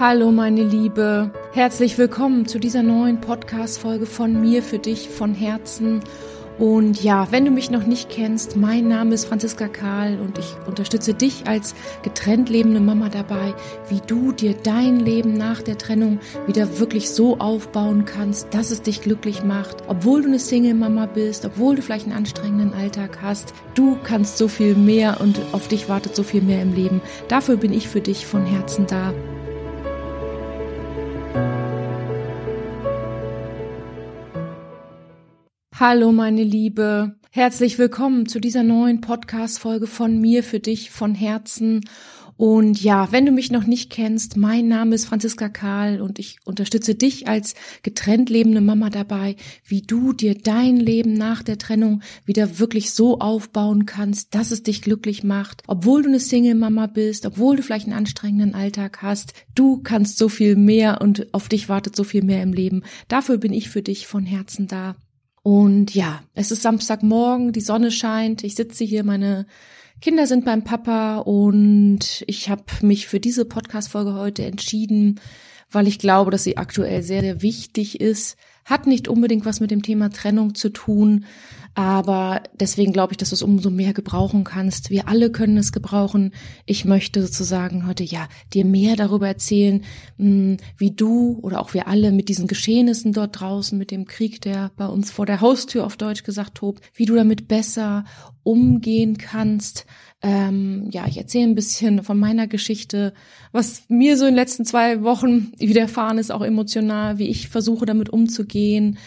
Hallo meine Liebe, herzlich willkommen zu dieser neuen Podcast-Folge von mir für dich von Herzen. Und ja, wenn du mich noch nicht kennst, mein Name ist Franziska Karl und ich unterstütze dich als getrennt lebende Mama dabei, wie du dir dein Leben nach der Trennung wieder wirklich so aufbauen kannst, dass es dich glücklich macht. Obwohl du eine Single-Mama bist, obwohl du vielleicht einen anstrengenden Alltag hast, du kannst so viel mehr und auf dich wartet so viel mehr im Leben. Dafür bin ich für dich von Herzen da. Hallo meine Liebe, herzlich willkommen zu dieser neuen Podcast-Folge von mir für dich von Herzen. Und ja, wenn du mich noch nicht kennst, mein Name ist Franziska Karl und ich unterstütze dich als getrennt lebende Mama dabei, wie du dir dein Leben nach der Trennung wieder wirklich so aufbauen kannst, dass es dich glücklich macht. Obwohl du eine Single-Mama bist, obwohl du vielleicht einen anstrengenden Alltag hast, du kannst so viel mehr und auf dich wartet so viel mehr im Leben. Dafür bin ich für dich von Herzen da. Und ja, es ist Samstagmorgen, die Sonne scheint, ich sitze hier, meine Kinder sind beim Papa und ich habe mich für diese Podcast-Folge heute entschieden, weil ich glaube, dass sie aktuell sehr, sehr wichtig ist. Hat nicht unbedingt was mit dem Thema Trennung zu tun, aber deswegen glaube ich, dass du es umso mehr gebrauchen kannst. Wir alle können es gebrauchen. Ich möchte sozusagen heute ja dir mehr darüber erzählen, hm, wie du oder auch wir alle mit diesen Geschehnissen dort draußen, mit dem Krieg, der bei uns vor der Haustür auf Deutsch gesagt tobt, wie du damit besser umgehen kannst. Ähm, ja, ich erzähle ein bisschen von meiner Geschichte, was mir so in den letzten zwei Wochen widerfahren ist, auch emotional, wie ich versuche damit umzugehen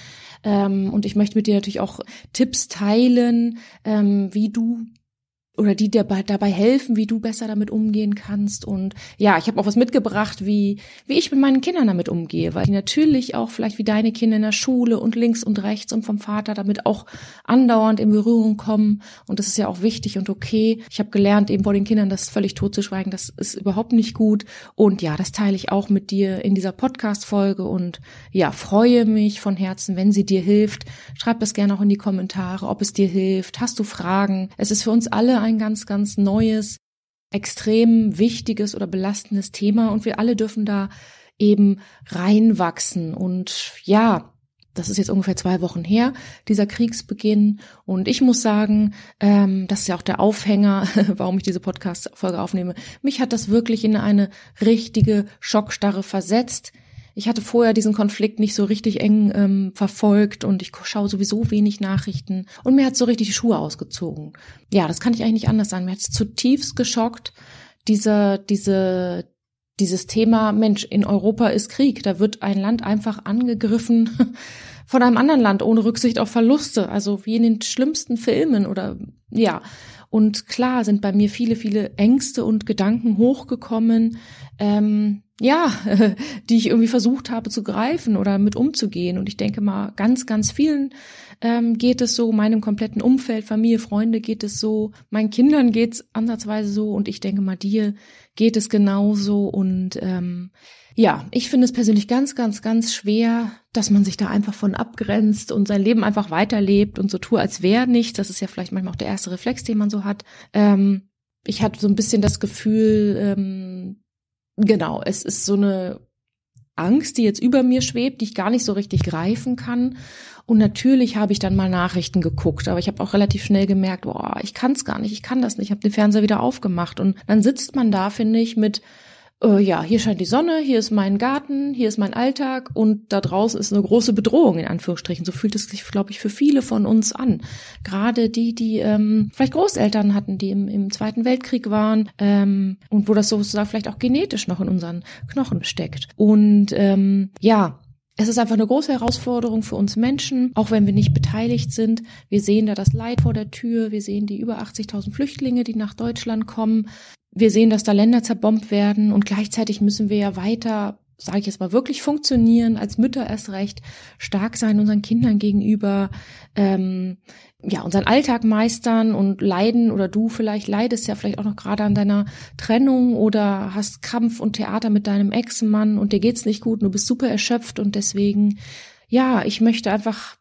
ähm, und ich möchte mit dir natürlich auch Tipps teilen, ähm, wie du oder die dir dabei helfen, wie du besser damit umgehen kannst. Und ja, ich habe auch was mitgebracht, wie, wie ich mit meinen Kindern damit umgehe, weil die natürlich auch vielleicht wie deine Kinder in der Schule und links und rechts und vom Vater damit auch andauernd in Berührung kommen. Und das ist ja auch wichtig und okay. Ich habe gelernt, eben vor den Kindern das völlig totzuschweigen. Das ist überhaupt nicht gut. Und ja, das teile ich auch mit dir in dieser Podcast-Folge und ja, freue mich von Herzen, wenn sie dir hilft. Schreib das gerne auch in die Kommentare, ob es dir hilft. Hast du Fragen? Es ist für uns alle ein ganz, ganz neues, extrem wichtiges oder belastendes Thema und wir alle dürfen da eben reinwachsen. Und ja, das ist jetzt ungefähr zwei Wochen her, dieser Kriegsbeginn. Und ich muss sagen, ähm, das ist ja auch der Aufhänger, warum ich diese Podcast-Folge aufnehme. Mich hat das wirklich in eine richtige Schockstarre versetzt. Ich hatte vorher diesen Konflikt nicht so richtig eng ähm, verfolgt und ich schaue sowieso wenig Nachrichten und mir hat so richtig die Schuhe ausgezogen. Ja, das kann ich eigentlich nicht anders sagen. Mir hat es zutiefst geschockt, diese, diese, dieses Thema, Mensch, in Europa ist Krieg, da wird ein Land einfach angegriffen von einem anderen Land ohne Rücksicht auf Verluste, also wie in den schlimmsten Filmen oder ja. Und klar sind bei mir viele, viele Ängste und Gedanken hochgekommen. Ähm, ja, die ich irgendwie versucht habe zu greifen oder mit umzugehen. Und ich denke mal, ganz, ganz vielen ähm, geht es so, meinem kompletten Umfeld, Familie, Freunde geht es so, meinen Kindern geht es ansatzweise so und ich denke mal, dir geht es genauso. Und ähm, ja, ich finde es persönlich ganz, ganz, ganz schwer, dass man sich da einfach von abgrenzt und sein Leben einfach weiterlebt und so tue, als wäre nichts. Das ist ja vielleicht manchmal auch der erste Reflex, den man so hat. Ähm, ich hatte so ein bisschen das Gefühl, ähm, genau, es ist so eine Angst, die jetzt über mir schwebt, die ich gar nicht so richtig greifen kann. Und natürlich habe ich dann mal Nachrichten geguckt, aber ich habe auch relativ schnell gemerkt, boah, ich kann es gar nicht, ich kann das nicht. Ich habe den Fernseher wieder aufgemacht und dann sitzt man da, finde ich, mit äh, ja, hier scheint die Sonne, hier ist mein Garten, hier ist mein Alltag und da draußen ist eine große Bedrohung in Anführungsstrichen. So fühlt es sich, glaube ich, für viele von uns an. Gerade die, die ähm, vielleicht Großeltern hatten, die im, im Zweiten Weltkrieg waren ähm, und wo das sozusagen vielleicht auch genetisch noch in unseren Knochen steckt. Und ähm, ja, es ist einfach eine große Herausforderung für uns Menschen, auch wenn wir nicht beteiligt sind. Wir sehen da das Leid vor der Tür. Wir sehen die über 80.000 Flüchtlinge, die nach Deutschland kommen wir sehen, dass da Länder zerbombt werden und gleichzeitig müssen wir ja weiter, sage ich jetzt mal, wirklich funktionieren, als Mütter erst recht, stark sein unseren Kindern gegenüber, ähm, ja, unseren Alltag meistern und leiden oder du vielleicht leidest ja vielleicht auch noch gerade an deiner Trennung oder hast Kampf und Theater mit deinem Ex-Mann und dir geht's nicht gut und du bist super erschöpft und deswegen, ja, ich möchte einfach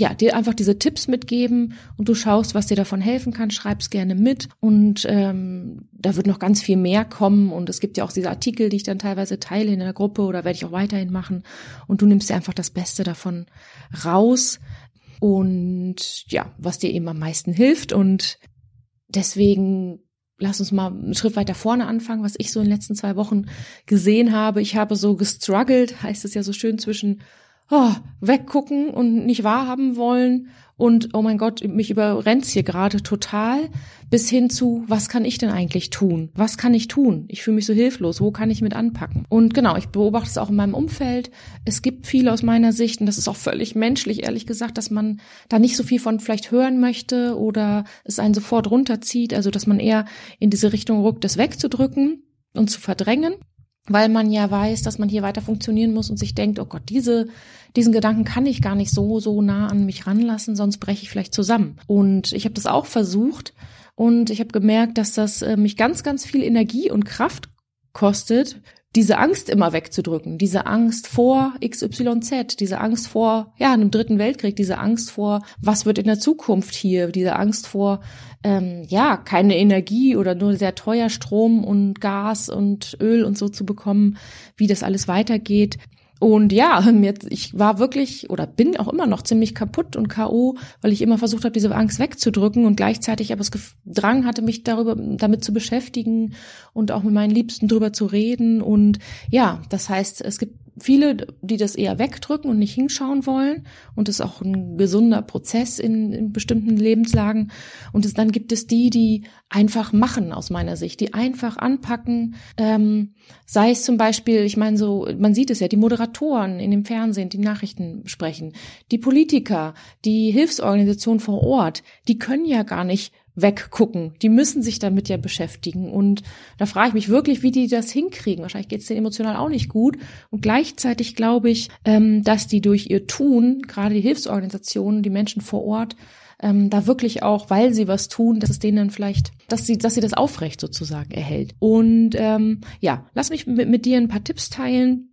ja, dir einfach diese Tipps mitgeben und du schaust, was dir davon helfen kann, schreib's gerne mit und ähm, da wird noch ganz viel mehr kommen und es gibt ja auch diese Artikel, die ich dann teilweise teile in der Gruppe oder werde ich auch weiterhin machen und du nimmst dir einfach das Beste davon raus und ja, was dir eben am meisten hilft und deswegen lass uns mal einen Schritt weiter vorne anfangen, was ich so in den letzten zwei Wochen gesehen habe. Ich habe so gestruggelt, heißt es ja so schön, zwischen oh, weggucken und nicht wahrhaben wollen und oh mein Gott, mich überrennt's hier gerade total, bis hin zu, was kann ich denn eigentlich tun? Was kann ich tun? Ich fühle mich so hilflos, wo kann ich mit anpacken? Und genau, ich beobachte es auch in meinem Umfeld. Es gibt viele aus meiner Sicht, und das ist auch völlig menschlich, ehrlich gesagt, dass man da nicht so viel von vielleicht hören möchte oder es einen sofort runterzieht, also dass man eher in diese Richtung rückt, das wegzudrücken und zu verdrängen weil man ja weiß, dass man hier weiter funktionieren muss und sich denkt, oh Gott, diese, diesen Gedanken kann ich gar nicht so, so nah an mich ranlassen, sonst breche ich vielleicht zusammen. Und ich habe das auch versucht und ich habe gemerkt, dass das äh, mich ganz, ganz viel Energie und Kraft kostet, diese Angst immer wegzudrücken, diese Angst vor XYZ, diese Angst vor ja einem dritten Weltkrieg, diese Angst vor was wird in der Zukunft hier, diese Angst vor ähm, ja keine Energie oder nur sehr teuer Strom und Gas und Öl und so zu bekommen, wie das alles weitergeht. Und ja, ich war wirklich oder bin auch immer noch ziemlich kaputt und KO, weil ich immer versucht habe, diese Angst wegzudrücken und gleichzeitig aber das Drang hatte, mich darüber, damit zu beschäftigen und auch mit meinen Liebsten drüber zu reden. Und ja, das heißt, es gibt viele, die das eher wegdrücken und nicht hinschauen wollen. Und das ist auch ein gesunder Prozess in, in bestimmten Lebenslagen. Und es, dann gibt es die, die einfach machen aus meiner Sicht, die einfach anpacken. Ähm, sei es zum Beispiel, ich meine so, man sieht es ja, die Moderatoren in dem Fernsehen, die Nachrichten sprechen, die Politiker, die Hilfsorganisationen vor Ort, die können ja gar nicht weggucken. Die müssen sich damit ja beschäftigen. Und da frage ich mich wirklich, wie die das hinkriegen. Wahrscheinlich geht es denen emotional auch nicht gut. Und gleichzeitig glaube ich, ähm, dass die durch ihr Tun, gerade die Hilfsorganisationen, die Menschen vor Ort, ähm, da wirklich auch, weil sie was tun, dass es denen dann vielleicht, dass sie, dass sie das aufrecht sozusagen erhält. Und ähm, ja, lass mich mit, mit dir ein paar Tipps teilen,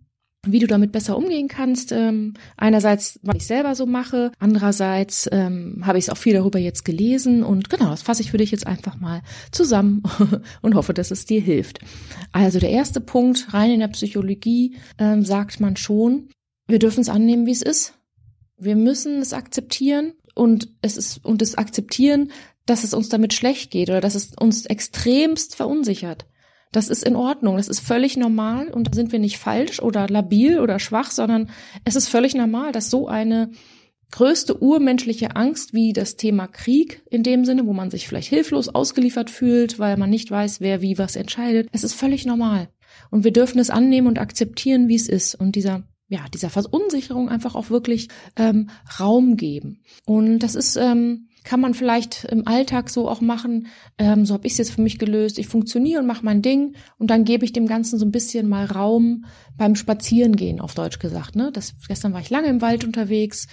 wie du damit besser umgehen kannst. Ähm, einerseits, was ich selber so mache, andererseits ähm, habe ich es auch viel darüber jetzt gelesen und genau, das fasse ich für dich jetzt einfach mal zusammen und hoffe, dass es dir hilft. Also der erste Punkt, rein in der Psychologie, ähm, sagt man schon, wir dürfen es annehmen, wie es ist. Wir müssen es akzeptieren und es ist und es akzeptieren, dass es uns damit schlecht geht oder dass es uns extremst verunsichert. Das ist in Ordnung, das ist völlig normal und da sind wir nicht falsch oder labil oder schwach, sondern es ist völlig normal, dass so eine größte urmenschliche Angst wie das Thema Krieg in dem Sinne, wo man sich vielleicht hilflos ausgeliefert fühlt, weil man nicht weiß, wer wie was entscheidet. Es ist völlig normal. Und wir dürfen es annehmen und akzeptieren, wie es ist. Und dieser ja, dieser Verunsicherung einfach auch wirklich ähm, Raum geben. Und das ist ähm, kann man vielleicht im Alltag so auch machen. Ähm, so habe ich es jetzt für mich gelöst. Ich funktioniere und mache mein Ding und dann gebe ich dem Ganzen so ein bisschen mal Raum beim Spazierengehen, auf Deutsch gesagt. Ne? Das, gestern war ich lange im Wald unterwegs.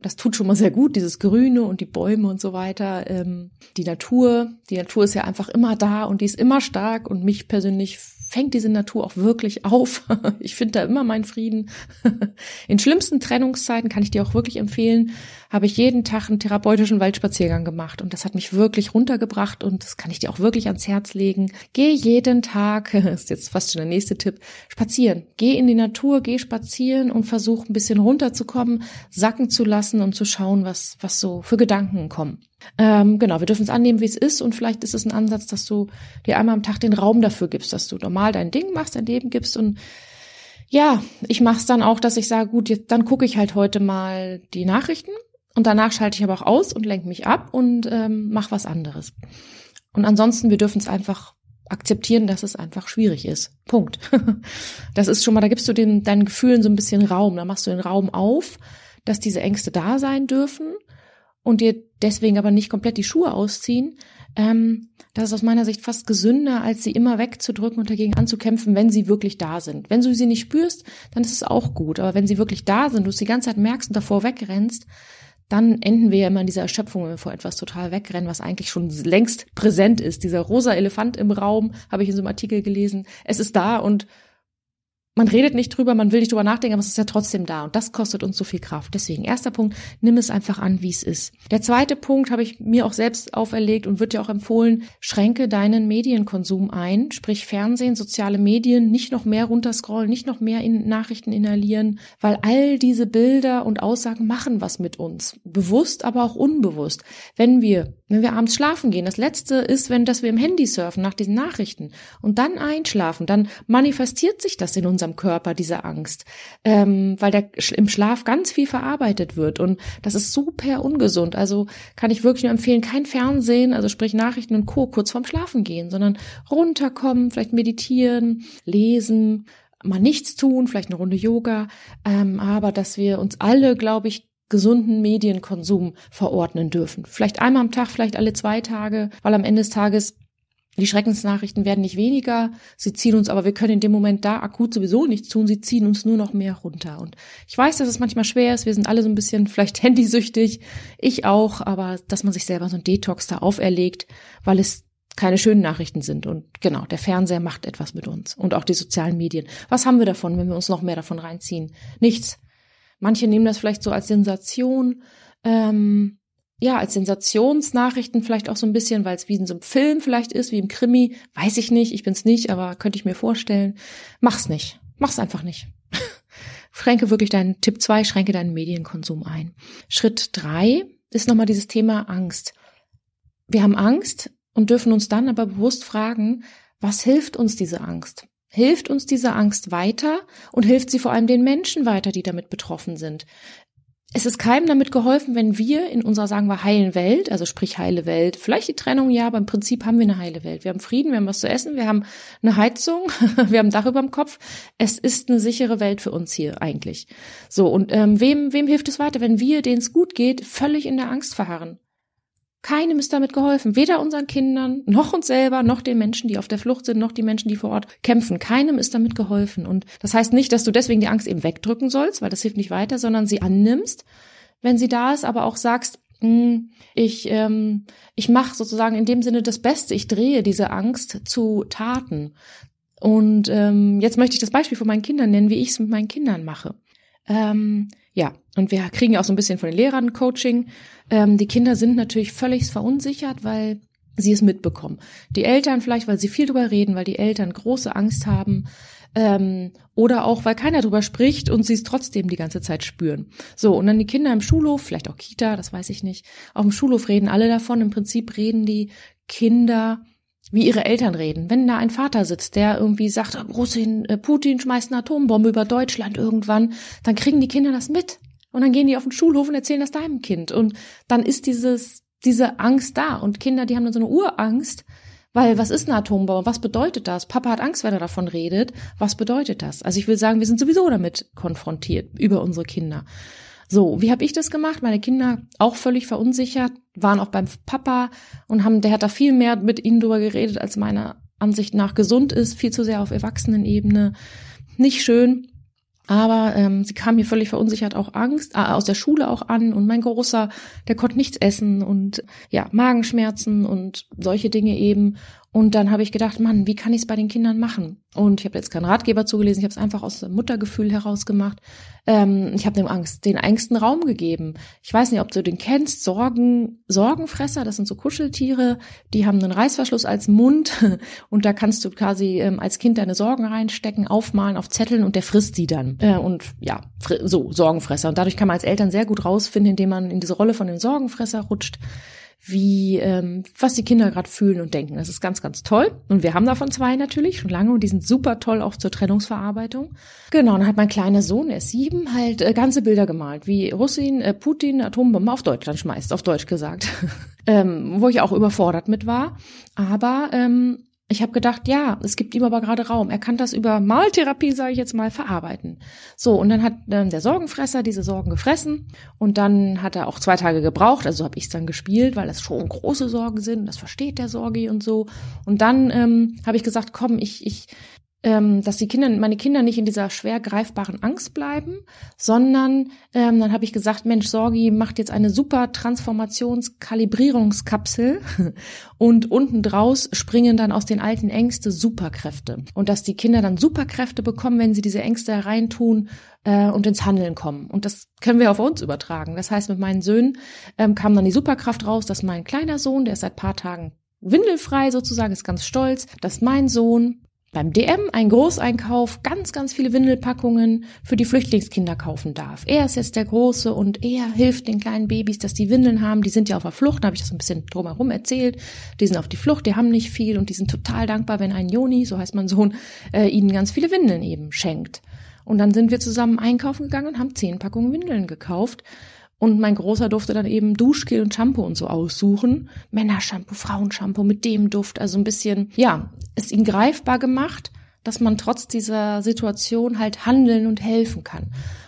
Das tut schon mal sehr gut, dieses Grüne und die Bäume und so weiter. Ähm, die Natur, die Natur ist ja einfach immer da und die ist immer stark und mich persönlich fängt diese Natur auch wirklich auf. Ich finde da immer meinen Frieden. In schlimmsten Trennungszeiten kann ich dir auch wirklich empfehlen, habe ich jeden Tag einen therapeutischen Waldspaziergang gemacht und das hat mich wirklich runtergebracht und das kann ich dir auch wirklich ans Herz legen. Geh jeden Tag, ist jetzt fast schon der nächste Tipp, spazieren. Geh in die Natur, geh spazieren und versuch ein bisschen runterzukommen, sacken zu lassen und zu schauen, was, was so für Gedanken kommen. Ähm, genau, wir dürfen es annehmen, wie es ist und vielleicht ist es ein Ansatz, dass du dir einmal am Tag den Raum dafür gibst, dass du normal dein Ding machst, dein Leben gibst und ja, ich mache es dann auch, dass ich sage, gut, jetzt, dann gucke ich halt heute mal die Nachrichten und danach schalte ich aber auch aus und lenke mich ab und ähm, mache was anderes. Und ansonsten, wir dürfen es einfach akzeptieren, dass es einfach schwierig ist. Punkt. Das ist schon mal, da gibst du den, deinen Gefühlen so ein bisschen Raum. Da machst du den Raum auf, dass diese Ängste da sein dürfen und dir deswegen aber nicht komplett die Schuhe ausziehen, ähm, das ist aus meiner Sicht fast gesünder, als sie immer wegzudrücken und dagegen anzukämpfen, wenn sie wirklich da sind. Wenn du sie nicht spürst, dann ist es auch gut. Aber wenn sie wirklich da sind, du es die ganze Zeit merkst und davor wegrennst, dann enden wir ja immer in dieser Erschöpfung, wenn wir vor etwas total wegrennen, was eigentlich schon längst präsent ist. Dieser rosa Elefant im Raum, habe ich in so einem Artikel gelesen. Es ist da und man redet nicht drüber, man will nicht drüber nachdenken, aber es ist ja trotzdem da und das kostet uns so viel Kraft. Deswegen, erster Punkt, nimm es einfach an, wie es ist. Der zweite Punkt habe ich mir auch selbst auferlegt und wird dir auch empfohlen, schränke deinen Medienkonsum ein, sprich Fernsehen, soziale Medien, nicht noch mehr runterscrollen, nicht noch mehr in Nachrichten inhalieren, weil all diese Bilder und Aussagen machen was mit uns. Bewusst, aber auch unbewusst. Wenn wir, wenn wir abends schlafen gehen, das letzte ist, wenn, dass wir im Handy surfen nach diesen Nachrichten und dann einschlafen, dann manifestiert sich das in uns unserem Körper, diese Angst, ähm, weil der im Schlaf ganz viel verarbeitet wird und das ist super ungesund. Also kann ich wirklich nur empfehlen, kein Fernsehen, also sprich Nachrichten und Co. kurz vorm Schlafen gehen, sondern runterkommen, vielleicht meditieren, lesen, mal nichts tun, vielleicht eine Runde Yoga, ähm, aber dass wir uns alle, glaube ich, gesunden Medienkonsum verordnen dürfen. Vielleicht einmal am Tag, vielleicht alle zwei Tage, weil am Ende des Tages die Schreckensnachrichten werden nicht weniger, sie ziehen uns, aber wir können in dem Moment da akut sowieso nichts tun, sie ziehen uns nur noch mehr runter. Und ich weiß, dass es manchmal schwer ist, wir sind alle so ein bisschen vielleicht handysüchtig, ich auch, aber dass man sich selber so ein Detox da auferlegt, weil es keine schönen Nachrichten sind. Und genau, der Fernseher macht etwas mit uns und auch die sozialen Medien. Was haben wir davon, wenn wir uns noch mehr davon reinziehen? Nichts. Manche nehmen das vielleicht so als Sensation. Ähm, ja, als Sensationsnachrichten vielleicht auch so ein bisschen, weil es wie in so einem Film vielleicht ist, wie im Krimi. Weiß ich nicht, ich bin's nicht, aber könnte ich mir vorstellen. Mach's nicht. Mach's einfach nicht. schränke wirklich deinen Tipp zwei, schränke deinen Medienkonsum ein. Schritt drei ist nochmal dieses Thema Angst. Wir haben Angst und dürfen uns dann aber bewusst fragen, was hilft uns diese Angst? Hilft uns diese Angst weiter und hilft sie vor allem den Menschen weiter, die damit betroffen sind? Es ist keinem damit geholfen, wenn wir in unserer, sagen wir, heilen Welt, also sprich heile Welt, vielleicht die Trennung ja, aber im Prinzip haben wir eine heile Welt. Wir haben Frieden, wir haben was zu essen, wir haben eine Heizung, wir haben ein Dach über dem Kopf. Es ist eine sichere Welt für uns hier eigentlich. So, und ähm, wem, wem hilft es weiter, wenn wir, denen es gut geht, völlig in der Angst verharren? Keinem ist damit geholfen. Weder unseren Kindern, noch uns selber, noch den Menschen, die auf der Flucht sind, noch die Menschen, die vor Ort kämpfen. Keinem ist damit geholfen. Und das heißt nicht, dass du deswegen die Angst eben wegdrücken sollst, weil das hilft nicht weiter, sondern sie annimmst, wenn sie da ist, aber auch sagst, hm, ich, ähm, ich mache sozusagen in dem Sinne das Beste. Ich drehe diese Angst zu Taten. Und ähm, jetzt möchte ich das Beispiel von meinen Kindern nennen, wie ich es mit meinen Kindern mache. Ähm, ja, und wir kriegen ja auch so ein bisschen von den Lehrern Coaching. Ähm, die Kinder sind natürlich völlig verunsichert, weil sie es mitbekommen. Die Eltern vielleicht, weil sie viel drüber reden, weil die Eltern große Angst haben. Ähm, oder auch, weil keiner drüber spricht und sie es trotzdem die ganze Zeit spüren. So, und dann die Kinder im Schulhof, vielleicht auch Kita, das weiß ich nicht. Auf dem Schulhof reden alle davon. Im Prinzip reden die Kinder wie ihre Eltern reden. Wenn da ein Vater sitzt, der irgendwie sagt, Russin, äh, Putin schmeißt eine Atombombe über Deutschland irgendwann, dann kriegen die Kinder das mit. Und dann gehen die auf den Schulhof und erzählen das deinem Kind. Und dann ist dieses, diese Angst da. Und Kinder, die haben dann so eine Urangst, weil was ist eine Atombombe? Was bedeutet das? Papa hat Angst, wenn er davon redet. Was bedeutet das? Also ich will sagen, wir sind sowieso damit konfrontiert über unsere Kinder. So, wie habe ich das gemacht? Meine Kinder auch völlig verunsichert, waren auch beim Papa und haben, der hat da viel mehr mit ihnen drüber geredet, als meiner Ansicht nach gesund ist, viel zu sehr auf Erwachsenenebene. Nicht schön. Aber ähm, sie kam hier völlig verunsichert auch Angst, äh, aus der Schule auch an und mein Großer, der konnte nichts essen und ja, Magenschmerzen und solche Dinge eben. Und dann habe ich gedacht, Mann, wie kann ich es bei den Kindern machen? Und ich habe jetzt keinen Ratgeber zugelesen, ich habe es einfach aus dem Muttergefühl heraus gemacht. Ähm, ich habe dem Angst, den Ängsten Raum gegeben. Ich weiß nicht, ob du den kennst, Sorgen, Sorgenfresser, das sind so Kuscheltiere, die haben einen Reißverschluss als Mund und da kannst du quasi ähm, als Kind deine Sorgen reinstecken, aufmalen auf Zetteln und der frisst sie dann. Äh, und ja, so, Sorgenfresser. Und dadurch kann man als Eltern sehr gut rausfinden, indem man in diese Rolle von dem Sorgenfresser rutscht wie ähm, was die Kinder gerade fühlen und denken. Das ist ganz, ganz toll. Und wir haben davon zwei natürlich schon lange und die sind super toll auch zur Trennungsverarbeitung. Genau, dann hat mein kleiner Sohn, er ist sieben, halt äh, ganze Bilder gemalt, wie Russin, äh, Putin Atombombe auf Deutschland schmeißt, auf Deutsch gesagt. ähm, wo ich auch überfordert mit war. Aber ähm, ich habe gedacht, ja, es gibt ihm aber gerade Raum. Er kann das über Maltherapie, sage ich jetzt mal, verarbeiten. So, und dann hat ähm, der Sorgenfresser diese Sorgen gefressen und dann hat er auch zwei Tage gebraucht, also habe ich es dann gespielt, weil das schon große Sorgen sind, das versteht der Sorgi und so. Und dann ähm, habe ich gesagt, komm, ich, ich ähm, dass die Kinder, meine Kinder nicht in dieser schwer greifbaren Angst bleiben, sondern ähm, dann habe ich gesagt, Mensch, Sorgi macht jetzt eine super Transformationskalibrierungskapsel und unten draus springen dann aus den alten Ängste Superkräfte. Und dass die Kinder dann Superkräfte bekommen, wenn sie diese Ängste reintun äh, und ins Handeln kommen. Und das können wir auf uns übertragen. Das heißt, mit meinen Söhnen ähm, kam dann die Superkraft raus, dass mein kleiner Sohn, der ist seit paar Tagen windelfrei sozusagen, ist ganz stolz, dass mein Sohn beim DM ein Großeinkauf ganz, ganz viele Windelpackungen für die Flüchtlingskinder kaufen darf. Er ist jetzt der Große und er hilft den kleinen Babys, dass die Windeln haben. Die sind ja auf der Flucht, da habe ich das ein bisschen drumherum erzählt. Die sind auf die Flucht, die haben nicht viel und die sind total dankbar, wenn ein Joni, so heißt mein Sohn, äh, ihnen ganz viele Windeln eben schenkt. Und dann sind wir zusammen einkaufen gegangen und haben zehn Packungen Windeln gekauft. Und mein Großer durfte dann eben Duschgel und Shampoo und so aussuchen. Männershampoo, Frauenshampoo mit dem Duft. Also ein bisschen, ja, es ihm greifbar gemacht, dass man trotz dieser Situation halt handeln und helfen kann.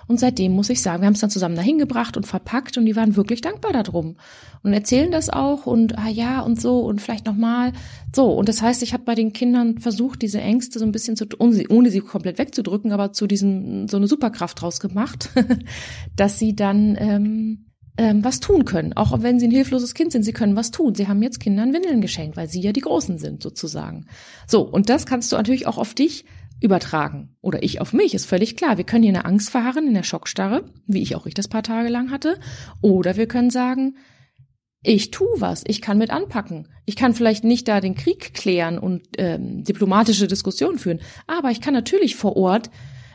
Und seitdem muss ich sagen, wir haben es dann zusammen dahin gebracht und verpackt und die waren wirklich dankbar darum und erzählen das auch und ah ja und so und vielleicht nochmal so. Und das heißt, ich habe bei den Kindern versucht, diese Ängste so ein bisschen zu, ohne sie, ohne sie komplett wegzudrücken, aber zu diesem so eine Superkraft draus gemacht, dass sie dann ähm, ähm, was tun können. Auch wenn sie ein hilfloses Kind sind, sie können was tun. Sie haben jetzt Kindern Windeln geschenkt, weil sie ja die Großen sind sozusagen. So, und das kannst du natürlich auch auf dich übertragen. Oder ich auf mich, ist völlig klar. Wir können hier in der Angst verharren, in der Schockstarre, wie ich auch ich das paar Tage lang hatte. Oder wir können sagen, ich tu was, ich kann mit anpacken. Ich kann vielleicht nicht da den Krieg klären und ähm, diplomatische Diskussionen führen, aber ich kann natürlich vor Ort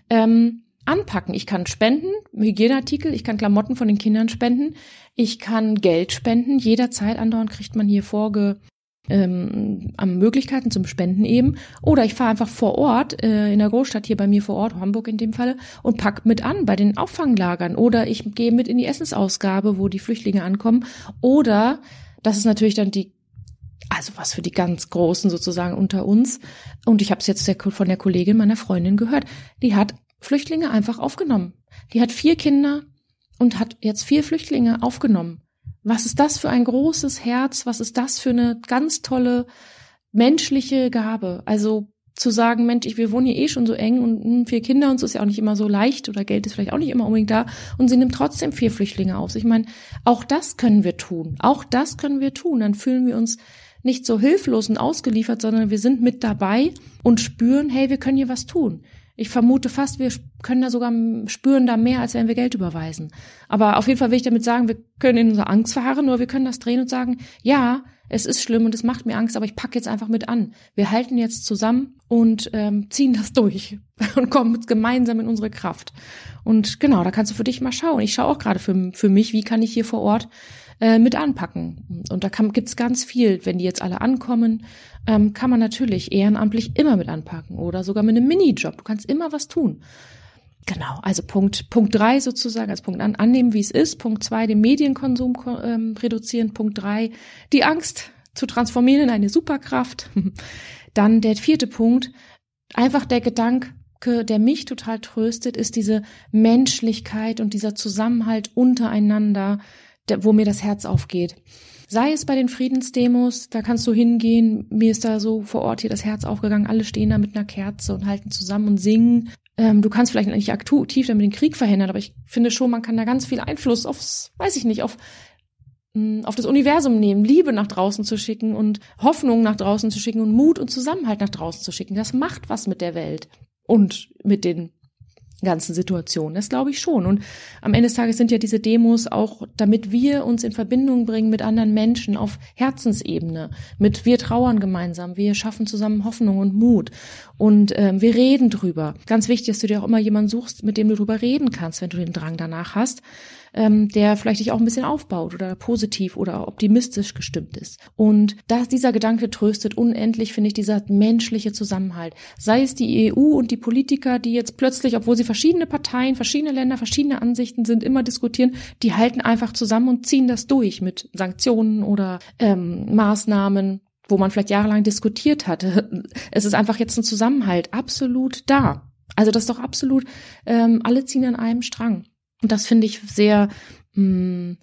ähm, anpacken. Ich kann spenden, Hygieneartikel, ich kann Klamotten von den Kindern spenden, ich kann Geld spenden. Jederzeit andauernd kriegt man hier vorge ähm, am Möglichkeiten zum Spenden eben. Oder ich fahre einfach vor Ort, äh, in der Großstadt hier bei mir vor Ort, Hamburg in dem Falle, und pack mit an bei den Auffanglagern. Oder ich gehe mit in die Essensausgabe, wo die Flüchtlinge ankommen. Oder, das ist natürlich dann die also was für die ganz Großen sozusagen unter uns. Und ich habe es jetzt von der Kollegin meiner Freundin gehört. Die hat Flüchtlinge einfach aufgenommen. Die hat vier Kinder und hat jetzt vier Flüchtlinge aufgenommen. Was ist das für ein großes Herz? Was ist das für eine ganz tolle menschliche Gabe? Also zu sagen, Mensch, ich, wir wohnen hier eh schon so eng und hm, vier Kinder und so ist ja auch nicht immer so leicht oder Geld ist vielleicht auch nicht immer unbedingt da und sie nimmt trotzdem vier Flüchtlinge auf. Ich meine, auch das können wir tun. Auch das können wir tun. Dann fühlen wir uns nicht so hilflos und ausgeliefert, sondern wir sind mit dabei und spüren, hey, wir können hier was tun. Ich vermute fast, wir können da sogar spüren da mehr, als wenn wir Geld überweisen. Aber auf jeden Fall will ich damit sagen, wir können in unserer Angst verharren, oder wir können das drehen und sagen, ja, es ist schlimm und es macht mir Angst, aber ich packe jetzt einfach mit an. Wir halten jetzt zusammen und ähm, ziehen das durch und kommen gemeinsam in unsere Kraft. Und genau, da kannst du für dich mal schauen. Ich schaue auch gerade für, für mich, wie kann ich hier vor Ort äh, mit anpacken. Und da kann, gibt's ganz viel. Wenn die jetzt alle ankommen, ähm, kann man natürlich ehrenamtlich immer mit anpacken oder sogar mit einem Minijob. Du kannst immer was tun. Genau, also Punkt, Punkt drei sozusagen, als Punkt an, annehmen, wie es ist. Punkt zwei, den Medienkonsum ähm, reduzieren. Punkt drei, die Angst zu transformieren in eine Superkraft. Dann der vierte Punkt, einfach der Gedanke, der mich total tröstet, ist diese Menschlichkeit und dieser Zusammenhalt untereinander, wo mir das Herz aufgeht. Sei es bei den Friedensdemos, da kannst du hingehen, mir ist da so vor Ort hier das Herz aufgegangen, alle stehen da mit einer Kerze und halten zusammen und singen. Ähm, du kannst vielleicht nicht aktiv damit den Krieg verhindern, aber ich finde schon, man kann da ganz viel Einfluss aufs, weiß ich nicht, auf hm, auf das Universum nehmen, Liebe nach draußen zu schicken und Hoffnung nach draußen zu schicken und Mut und Zusammenhalt nach draußen zu schicken. Das macht was mit der Welt und mit den ganzen Situation. Das glaube ich schon. Und am Ende des Tages sind ja diese Demos auch, damit wir uns in Verbindung bringen mit anderen Menschen auf Herzensebene, mit wir trauern gemeinsam, wir schaffen zusammen Hoffnung und Mut und ähm, wir reden drüber. Ganz wichtig, dass du dir auch immer jemanden suchst, mit dem du drüber reden kannst, wenn du den Drang danach hast ähm, der vielleicht dich auch ein bisschen aufbaut oder positiv oder optimistisch gestimmt ist. Und dass dieser Gedanke tröstet unendlich, finde ich, dieser menschliche Zusammenhalt. Sei es die EU und die Politiker, die jetzt plötzlich, obwohl sie verschiedene Parteien, verschiedene Länder, verschiedene Ansichten sind, immer diskutieren, die halten einfach zusammen und ziehen das durch mit Sanktionen oder ähm, Maßnahmen wo man vielleicht jahrelang diskutiert hatte. Es ist einfach jetzt ein Zusammenhalt absolut da. Also das ist doch absolut, ähm, alle ziehen an einem Strang. Und das finde ich sehr mh, mm,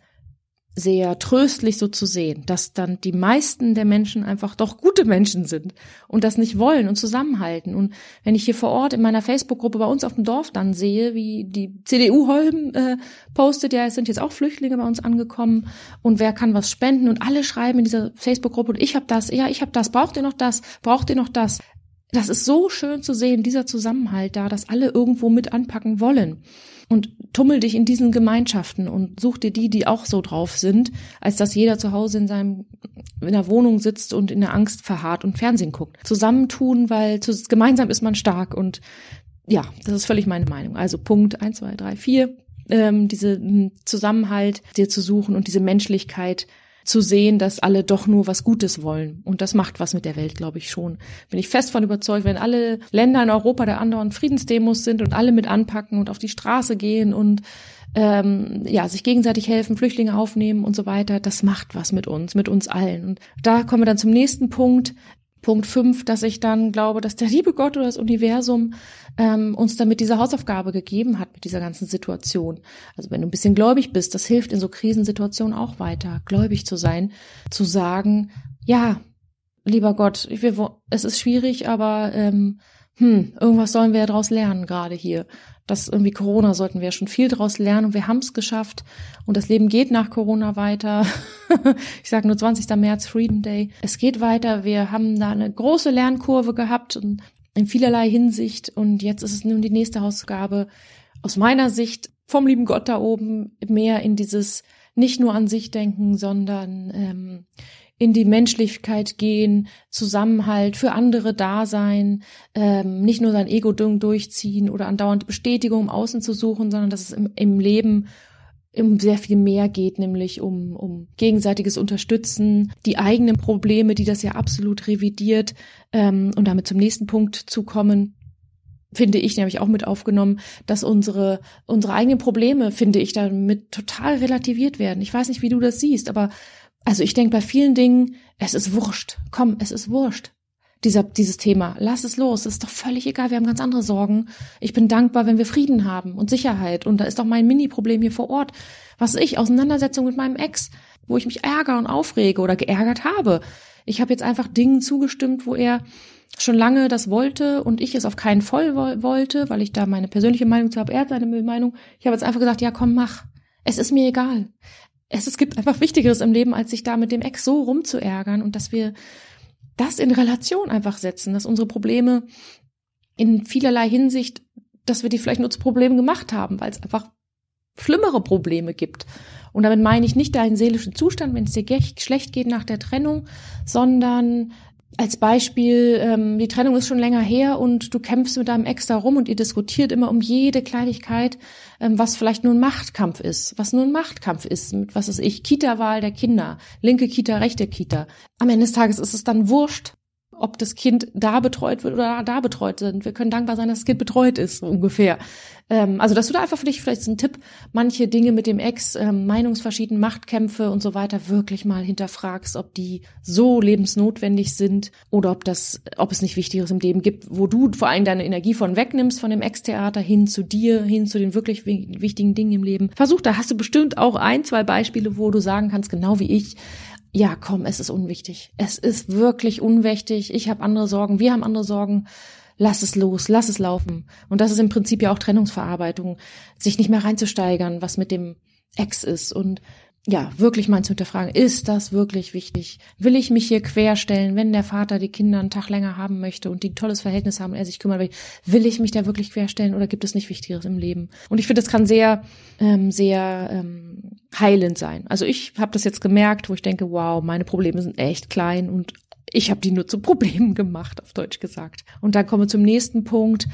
sehr tröstlich so zu sehen, dass dann die meisten der Menschen einfach doch gute Menschen sind und das nicht wollen und zusammenhalten. Und wenn ich hier vor Ort in meiner Facebook-Gruppe bei uns auf dem Dorf dann sehe, wie die CDU Holm äh, postet, ja, es sind jetzt auch Flüchtlinge bei uns angekommen und wer kann was spenden und alle schreiben in dieser Facebook-Gruppe und ich habe das, ja, ich habe das, braucht ihr noch das, braucht ihr noch das. Das ist so schön zu sehen, dieser Zusammenhalt da, dass alle irgendwo mit anpacken wollen und tummel dich in diesen Gemeinschaften und such dir die, die auch so drauf sind, als dass jeder zu Hause in seinem in der Wohnung sitzt und in der Angst verharrt und Fernsehen guckt. Zusammentun, weil zu, gemeinsam ist man stark und ja, das ist völlig meine Meinung. Also Punkt eins, zwei, drei, vier, ähm, diese Zusammenhalt dir zu suchen und diese Menschlichkeit zu sehen, dass alle doch nur was Gutes wollen. Und das macht was mit der Welt, glaube ich schon. Bin ich fest von überzeugt, wenn alle Länder in Europa der anderen Friedensdemos sind und alle mit anpacken und auf die Straße gehen und ähm, ja, sich gegenseitig helfen, Flüchtlinge aufnehmen und so weiter, das macht was mit uns, mit uns allen. Und da kommen wir dann zum nächsten Punkt. Punkt fünf, dass ich dann glaube, dass der liebe Gott oder das Universum ähm, uns damit diese Hausaufgabe gegeben hat mit dieser ganzen Situation. Also wenn du ein bisschen gläubig bist, das hilft in so Krisensituationen auch weiter, gläubig zu sein, zu sagen, ja, lieber Gott, wir, es ist schwierig, aber ähm, hm, irgendwas sollen wir ja daraus lernen gerade hier. Das irgendwie Corona sollten wir schon viel daraus lernen und wir haben es geschafft und das Leben geht nach Corona weiter. ich sage nur 20. März Freedom Day. Es geht weiter. Wir haben da eine große Lernkurve gehabt und in vielerlei Hinsicht. Und jetzt ist es nun die nächste Hausaufgabe aus meiner Sicht vom lieben Gott da oben mehr in dieses nicht nur an sich denken, sondern ähm, in die Menschlichkeit gehen, Zusammenhalt, für andere da sein, ähm, nicht nur sein Ego durchziehen oder andauernd Bestätigung im Außen zu suchen, sondern dass es im, im Leben um sehr viel mehr geht, nämlich um, um gegenseitiges Unterstützen, die eigenen Probleme, die das ja absolut revidiert, ähm, und damit zum nächsten Punkt zu kommen, finde ich, nämlich auch mit aufgenommen, dass unsere, unsere eigenen Probleme, finde ich, damit total relativiert werden. Ich weiß nicht, wie du das siehst, aber also ich denke bei vielen Dingen, es ist wurscht. Komm, es ist wurscht dieser, dieses Thema. Lass es los. Es ist doch völlig egal. Wir haben ganz andere Sorgen. Ich bin dankbar, wenn wir Frieden haben und Sicherheit. Und da ist doch mein Mini-Problem hier vor Ort. Was ich, Auseinandersetzung mit meinem Ex, wo ich mich ärgere und aufrege oder geärgert habe. Ich habe jetzt einfach Dingen zugestimmt, wo er schon lange das wollte und ich es auf keinen Fall wollte, weil ich da meine persönliche Meinung zu habe. Er hat seine Meinung. Ich habe jetzt einfach gesagt, ja komm, mach. Es ist mir egal. Es, es gibt einfach Wichtigeres im Leben, als sich da mit dem Ex so rumzuärgern und dass wir das in Relation einfach setzen, dass unsere Probleme in vielerlei Hinsicht, dass wir die vielleicht nur zu Problemen gemacht haben, weil es einfach schlimmere Probleme gibt. Und damit meine ich nicht deinen seelischen Zustand, wenn es dir schlecht geht nach der Trennung, sondern als Beispiel, ähm, die Trennung ist schon länger her und du kämpfst mit deinem Ex da rum und ihr diskutiert immer um jede Kleinigkeit, ähm, was vielleicht nur ein Machtkampf ist, was nur ein Machtkampf ist, mit was ist ich, Kita-Wahl der Kinder, linke Kita, rechte Kita. Am Ende des Tages ist es dann wurscht, ob das Kind da betreut wird oder da betreut sind. Wir können dankbar sein, dass das Kind betreut ist, so ungefähr. Ähm, also, dass du da einfach für dich vielleicht so ein Tipp, manche Dinge mit dem Ex, ähm, Meinungsverschieden, Machtkämpfe und so weiter wirklich mal hinterfragst, ob die so lebensnotwendig sind oder ob das, ob es nicht Wichtigeres im Leben gibt, wo du vor allem deine Energie von wegnimmst, von dem Ex-Theater hin zu dir, hin zu den wirklich wichtigen Dingen im Leben. Versuch, da hast du bestimmt auch ein, zwei Beispiele, wo du sagen kannst, genau wie ich, ja, komm, es ist unwichtig. Es ist wirklich unwichtig. Ich habe andere Sorgen, wir haben andere Sorgen. Lass es los, lass es laufen. Und das ist im Prinzip ja auch Trennungsverarbeitung, sich nicht mehr reinzusteigern, was mit dem Ex ist und ja, wirklich mal zu hinterfragen, ist das wirklich wichtig? Will ich mich hier querstellen, wenn der Vater die Kinder einen Tag länger haben möchte und die ein tolles Verhältnis haben und er sich kümmern will? Will ich mich da wirklich querstellen oder gibt es nicht Wichtigeres im Leben? Und ich finde, das kann sehr, ähm, sehr ähm, heilend sein. Also ich habe das jetzt gemerkt, wo ich denke, wow, meine Probleme sind echt klein und ich habe die nur zu Problemen gemacht, auf Deutsch gesagt. Und dann kommen wir zum nächsten Punkt,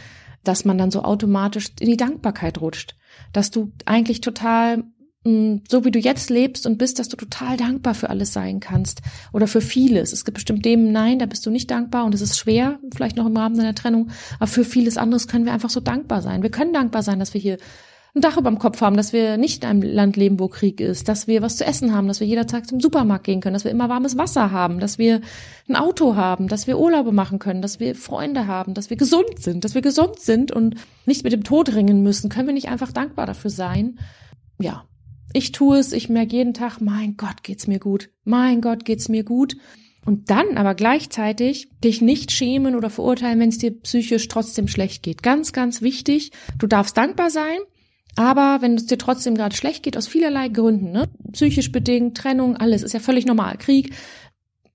dass man dann so automatisch in die Dankbarkeit rutscht. Dass du eigentlich total Mm, so wie du jetzt lebst und bist, dass du total dankbar für alles sein kannst oder für vieles. Es gibt bestimmt dem Nein, da bist du nicht dankbar und es ist schwer, vielleicht noch im Rahmen deiner Trennung, aber für vieles anderes können wir einfach so dankbar sein. Wir können dankbar sein, dass wir hier ein Dach über dem Kopf haben, dass wir nicht in einem Land leben, wo Krieg ist, dass wir was zu essen haben, dass wir jederzeit zum Supermarkt gehen können, dass wir immer warmes Wasser haben, dass wir ein Auto haben, dass wir Urlaube machen können, dass wir Freunde haben, dass wir gesund sind, dass wir gesund sind und nicht mit dem Tod ringen müssen. Können wir nicht einfach dankbar dafür sein? Ja, Ich tue es, ich merke jeden Tag, mein Gott, geht's mir gut. Mein Gott, geht's mir gut. Und dann aber gleichzeitig dich nicht schämen oder verurteilen, wenn es dir psychisch trotzdem schlecht geht. Ganz, ganz wichtig. Du darfst dankbar sein, aber wenn es dir trotzdem gerade schlecht geht, aus vielerlei Gründen, ne? psychisch bedingt, Trennung, alles, ist ja völlig normal, Krieg,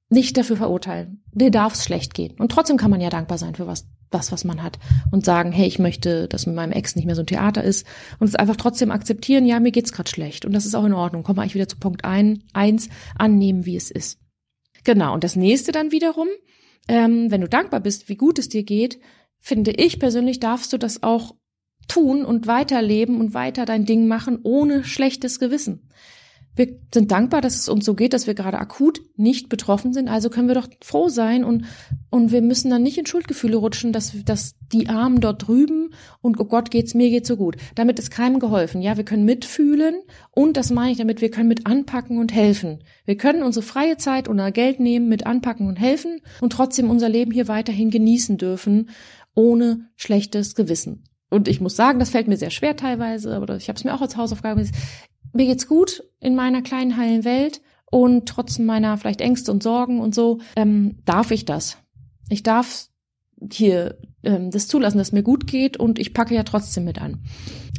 nicht dafür verurteilen. Dir darf es schlecht gehen. Und trotzdem kann man ja dankbar sein für was, das, was man hat. Und sagen, hey, ich möchte, dass mit meinem Ex nicht mehr so ein Theater ist. Und es einfach trotzdem akzeptieren, ja, mir geht's gerade schlecht. Und das ist auch in Ordnung. Kommen wir eigentlich wieder zu Punkt ein, eins, annehmen, wie es ist. Genau. Und das nächste dann wiederum, ähm, wenn du dankbar bist, wie gut es dir geht, finde ich persönlich, darfst du das auch tun und weiterleben und weiter dein Ding machen ohne schlechtes Gewissen. Wir sind dankbar, dass es uns so geht, dass wir gerade akut nicht betroffen sind. Also können wir doch froh sein und, und wir müssen dann nicht in Schuldgefühle rutschen, dass, dass die Armen dort drüben und oh Gott geht's, mir geht's so gut. Damit ist keinem geholfen. Ja, wir können mitfühlen und das meine ich damit, wir können mit anpacken und helfen. Wir können unsere freie Zeit oder Geld nehmen, mit anpacken und helfen und trotzdem unser Leben hier weiterhin genießen dürfen, ohne schlechtes Gewissen. Und ich muss sagen, das fällt mir sehr schwer teilweise, aber ich habe es mir auch als Hausaufgabe mir geht's gut in meiner kleinen heilen Welt und trotz meiner vielleicht Ängste und Sorgen und so, ähm, darf ich das. Ich darf hier ähm, das zulassen, dass mir gut geht und ich packe ja trotzdem mit an.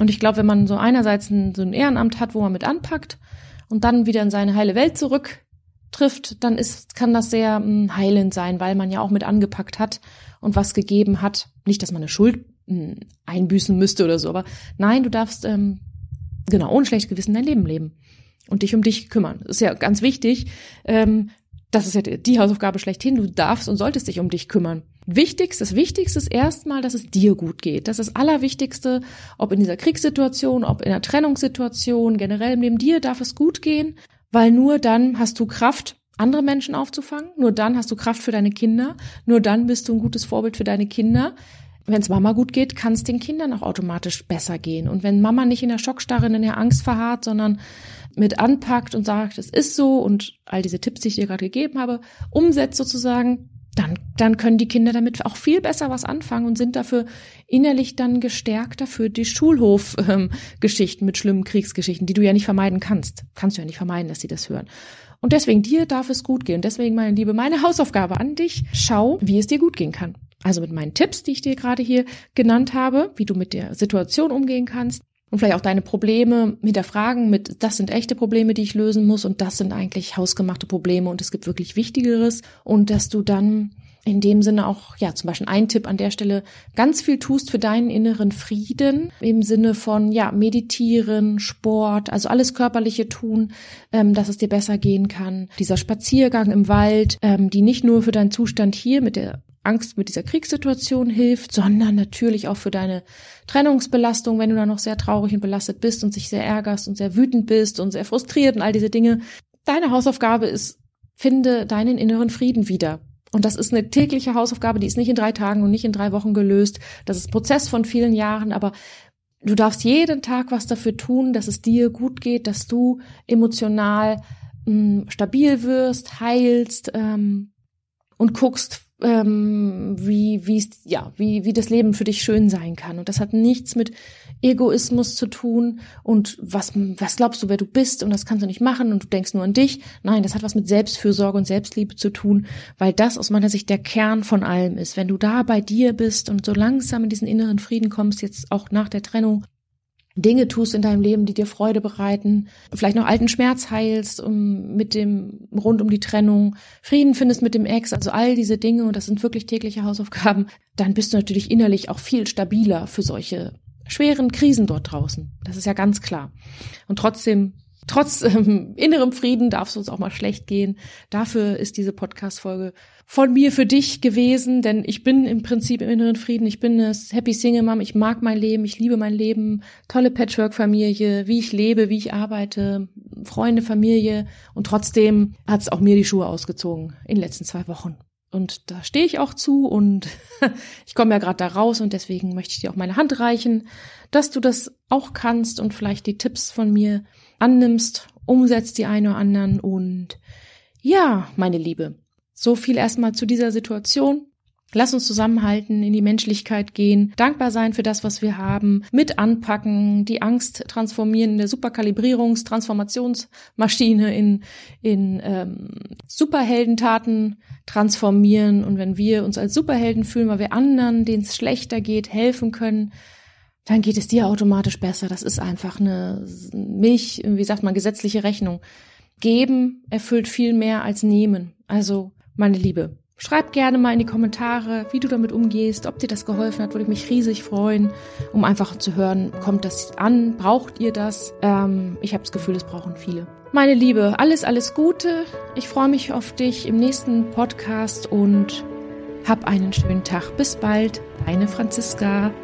Und ich glaube, wenn man so einerseits ein, so ein Ehrenamt hat, wo man mit anpackt und dann wieder in seine heile Welt zurück trifft, dann ist, kann das sehr mh, heilend sein, weil man ja auch mit angepackt hat und was gegeben hat. Nicht, dass man eine Schuld mh, hm, einbüßen müsste oder so, aber nein, du darfst ähm, genau, ohne schlechtes Gewissen dein Leben leben und dich um dich kümmern. Das ist ja ganz wichtig. Ähm, das ist ja die Hausaufgabe schlechthin. Du darfst und solltest dich um dich kümmern. Wichtigst, das Wichtigste ist erstmal, dass es dir gut geht. Das ist das Allerwichtigste, ob in dieser Kriegssituation, ob in einer Trennungssituation, generell im Leben dir darf es gut gehen, weil nur dann hast du Kraft, andere Menschen aufzufangen, nur dann hast du Kraft für deine Kinder, nur dann bist du ein gutes Vorbild für deine Kinder wenn es Mama gut geht, kann es den Kindern auch automatisch besser gehen. Und wenn Mama nicht in der Schockstarre, in der Angst verharrt, sondern mit anpackt und sagt, es ist so und all diese Tipps, die ich dir gerade gegeben habe, umsetzt sozusagen, dann, dann können die Kinder damit auch viel besser was anfangen und sind dafür innerlich dann gestärkter für die Schulhof-Geschichten mit schlimmen Kriegsgeschichten, die du ja nicht vermeiden kannst. Kannst du ja nicht vermeiden, dass sie das hören. Und deswegen, dir darf es gut gehen. Deswegen, meine Liebe, meine Hausaufgabe an dich, schau, wie es dir gut gehen kann. Also mit meinen Tipps, die ich dir gerade hier genannt habe, wie du mit der Situation umgehen kannst und vielleicht auch deine Probleme mit der Fragen mit, das sind echte Probleme, die ich lösen muss und das sind eigentlich hausgemachte Probleme und es gibt wirklich Wichtigeres und dass du dann in dem Sinne auch, ja, zum Beispiel ein Tipp an der Stelle, ganz viel tust für deinen inneren Frieden im Sinne von, ja, meditieren, Sport, also alles körperliche tun, ähm, dass es dir besser gehen kann. Dieser Spaziergang im Wald, ähm, die nicht nur für deinen Zustand hier mit der Angst mit dieser Kriegssituation hilft, sondern natürlich auch für deine Trennungsbelastung, wenn du da noch sehr traurig und belastet bist und sich sehr ärgerst und sehr wütend bist und sehr frustriert und all diese Dinge. Deine Hausaufgabe ist, finde deinen inneren Frieden wieder. Und das ist eine tägliche Hausaufgabe, die ist nicht in drei Tagen und nicht in drei Wochen gelöst. Das ist Prozess von vielen Jahren, aber du darfst jeden Tag was dafür tun, dass es dir gut geht, dass du emotional mh, mm, stabil wirst, heilst ähm, und guckst, ähm, wie wie ja wie wie das Leben für dich schön sein kann. Und das hat nichts mit Egoismus zu tun. Und was was glaubst du wer du bist? Und das kannst du nicht machen. Und du denkst nur an dich. Nein das hat was mit Selbstfürsorge und Selbstliebe zu tun weil das aus meiner Sicht der Kern von allem ist. Wenn du da bei dir bist und so langsam in diesen inneren Frieden kommst jetzt auch nach der Trennung Dinge tust in deinem Leben, die dir Freude bereiten, vielleicht noch alten Schmerz heilst, um mit dem rund um die Trennung, Frieden findest mit dem Ex, also all diese Dinge und das sind wirklich tägliche Hausaufgaben, dann bist du natürlich innerlich auch viel stabiler für solche schweren Krisen dort draußen. Das ist ja ganz klar. Und trotzdem trotz ähm, innerem Frieden darf es uns auch mal schlecht gehen. Dafür ist diese Podcast-Folge von mir für dich gewesen, denn ich bin im Prinzip im inneren Frieden. Ich bin eine Happy Single Mom. Ich mag mein Leben. Ich liebe mein Leben. Tolle Patchwork-Familie, wie ich lebe, wie ich arbeite, Freunde, Familie. Und trotzdem hat es auch mir die Schuhe ausgezogen in den letzten zwei Wochen. Und da stehe ich auch zu und ich komme ja gerade da raus und deswegen möchte ich dir auch meine Hand reichen, dass du das auch kannst und vielleicht die Tipps von mir annimmst, umsetzt die einen oder anderen und ja, meine Liebe, so viel erstmal zu dieser Situation. Lass uns zusammenhalten, in die Menschlichkeit gehen, dankbar sein für das, was wir haben, mit anpacken, die Angst transformieren in der Superkalibrierungs-, Transformationsmaschine in, in ähm, Superheldentaten transformieren. Und wenn wir uns als Superhelden fühlen, weil wir anderen, denen es schlechter geht, helfen können, dann geht es dir automatisch besser. Das ist einfach eine Milch, wie sagt man, gesetzliche Rechnung. Geben erfüllt viel mehr als nehmen. Also, meine Liebe, Schreib gerne mal in die Kommentare, wie du damit umgehst, ob dir das geholfen hat, würde ich mich riesig freuen, um einfach zu hören, kommt das an, braucht ihr das? Ähm, ich habe das Gefühl, es brauchen viele. Meine Liebe, alles, alles Gute. Ich freue mich auf dich im nächsten Podcast und hab einen schönen Tag. Bis bald, deine Franziska.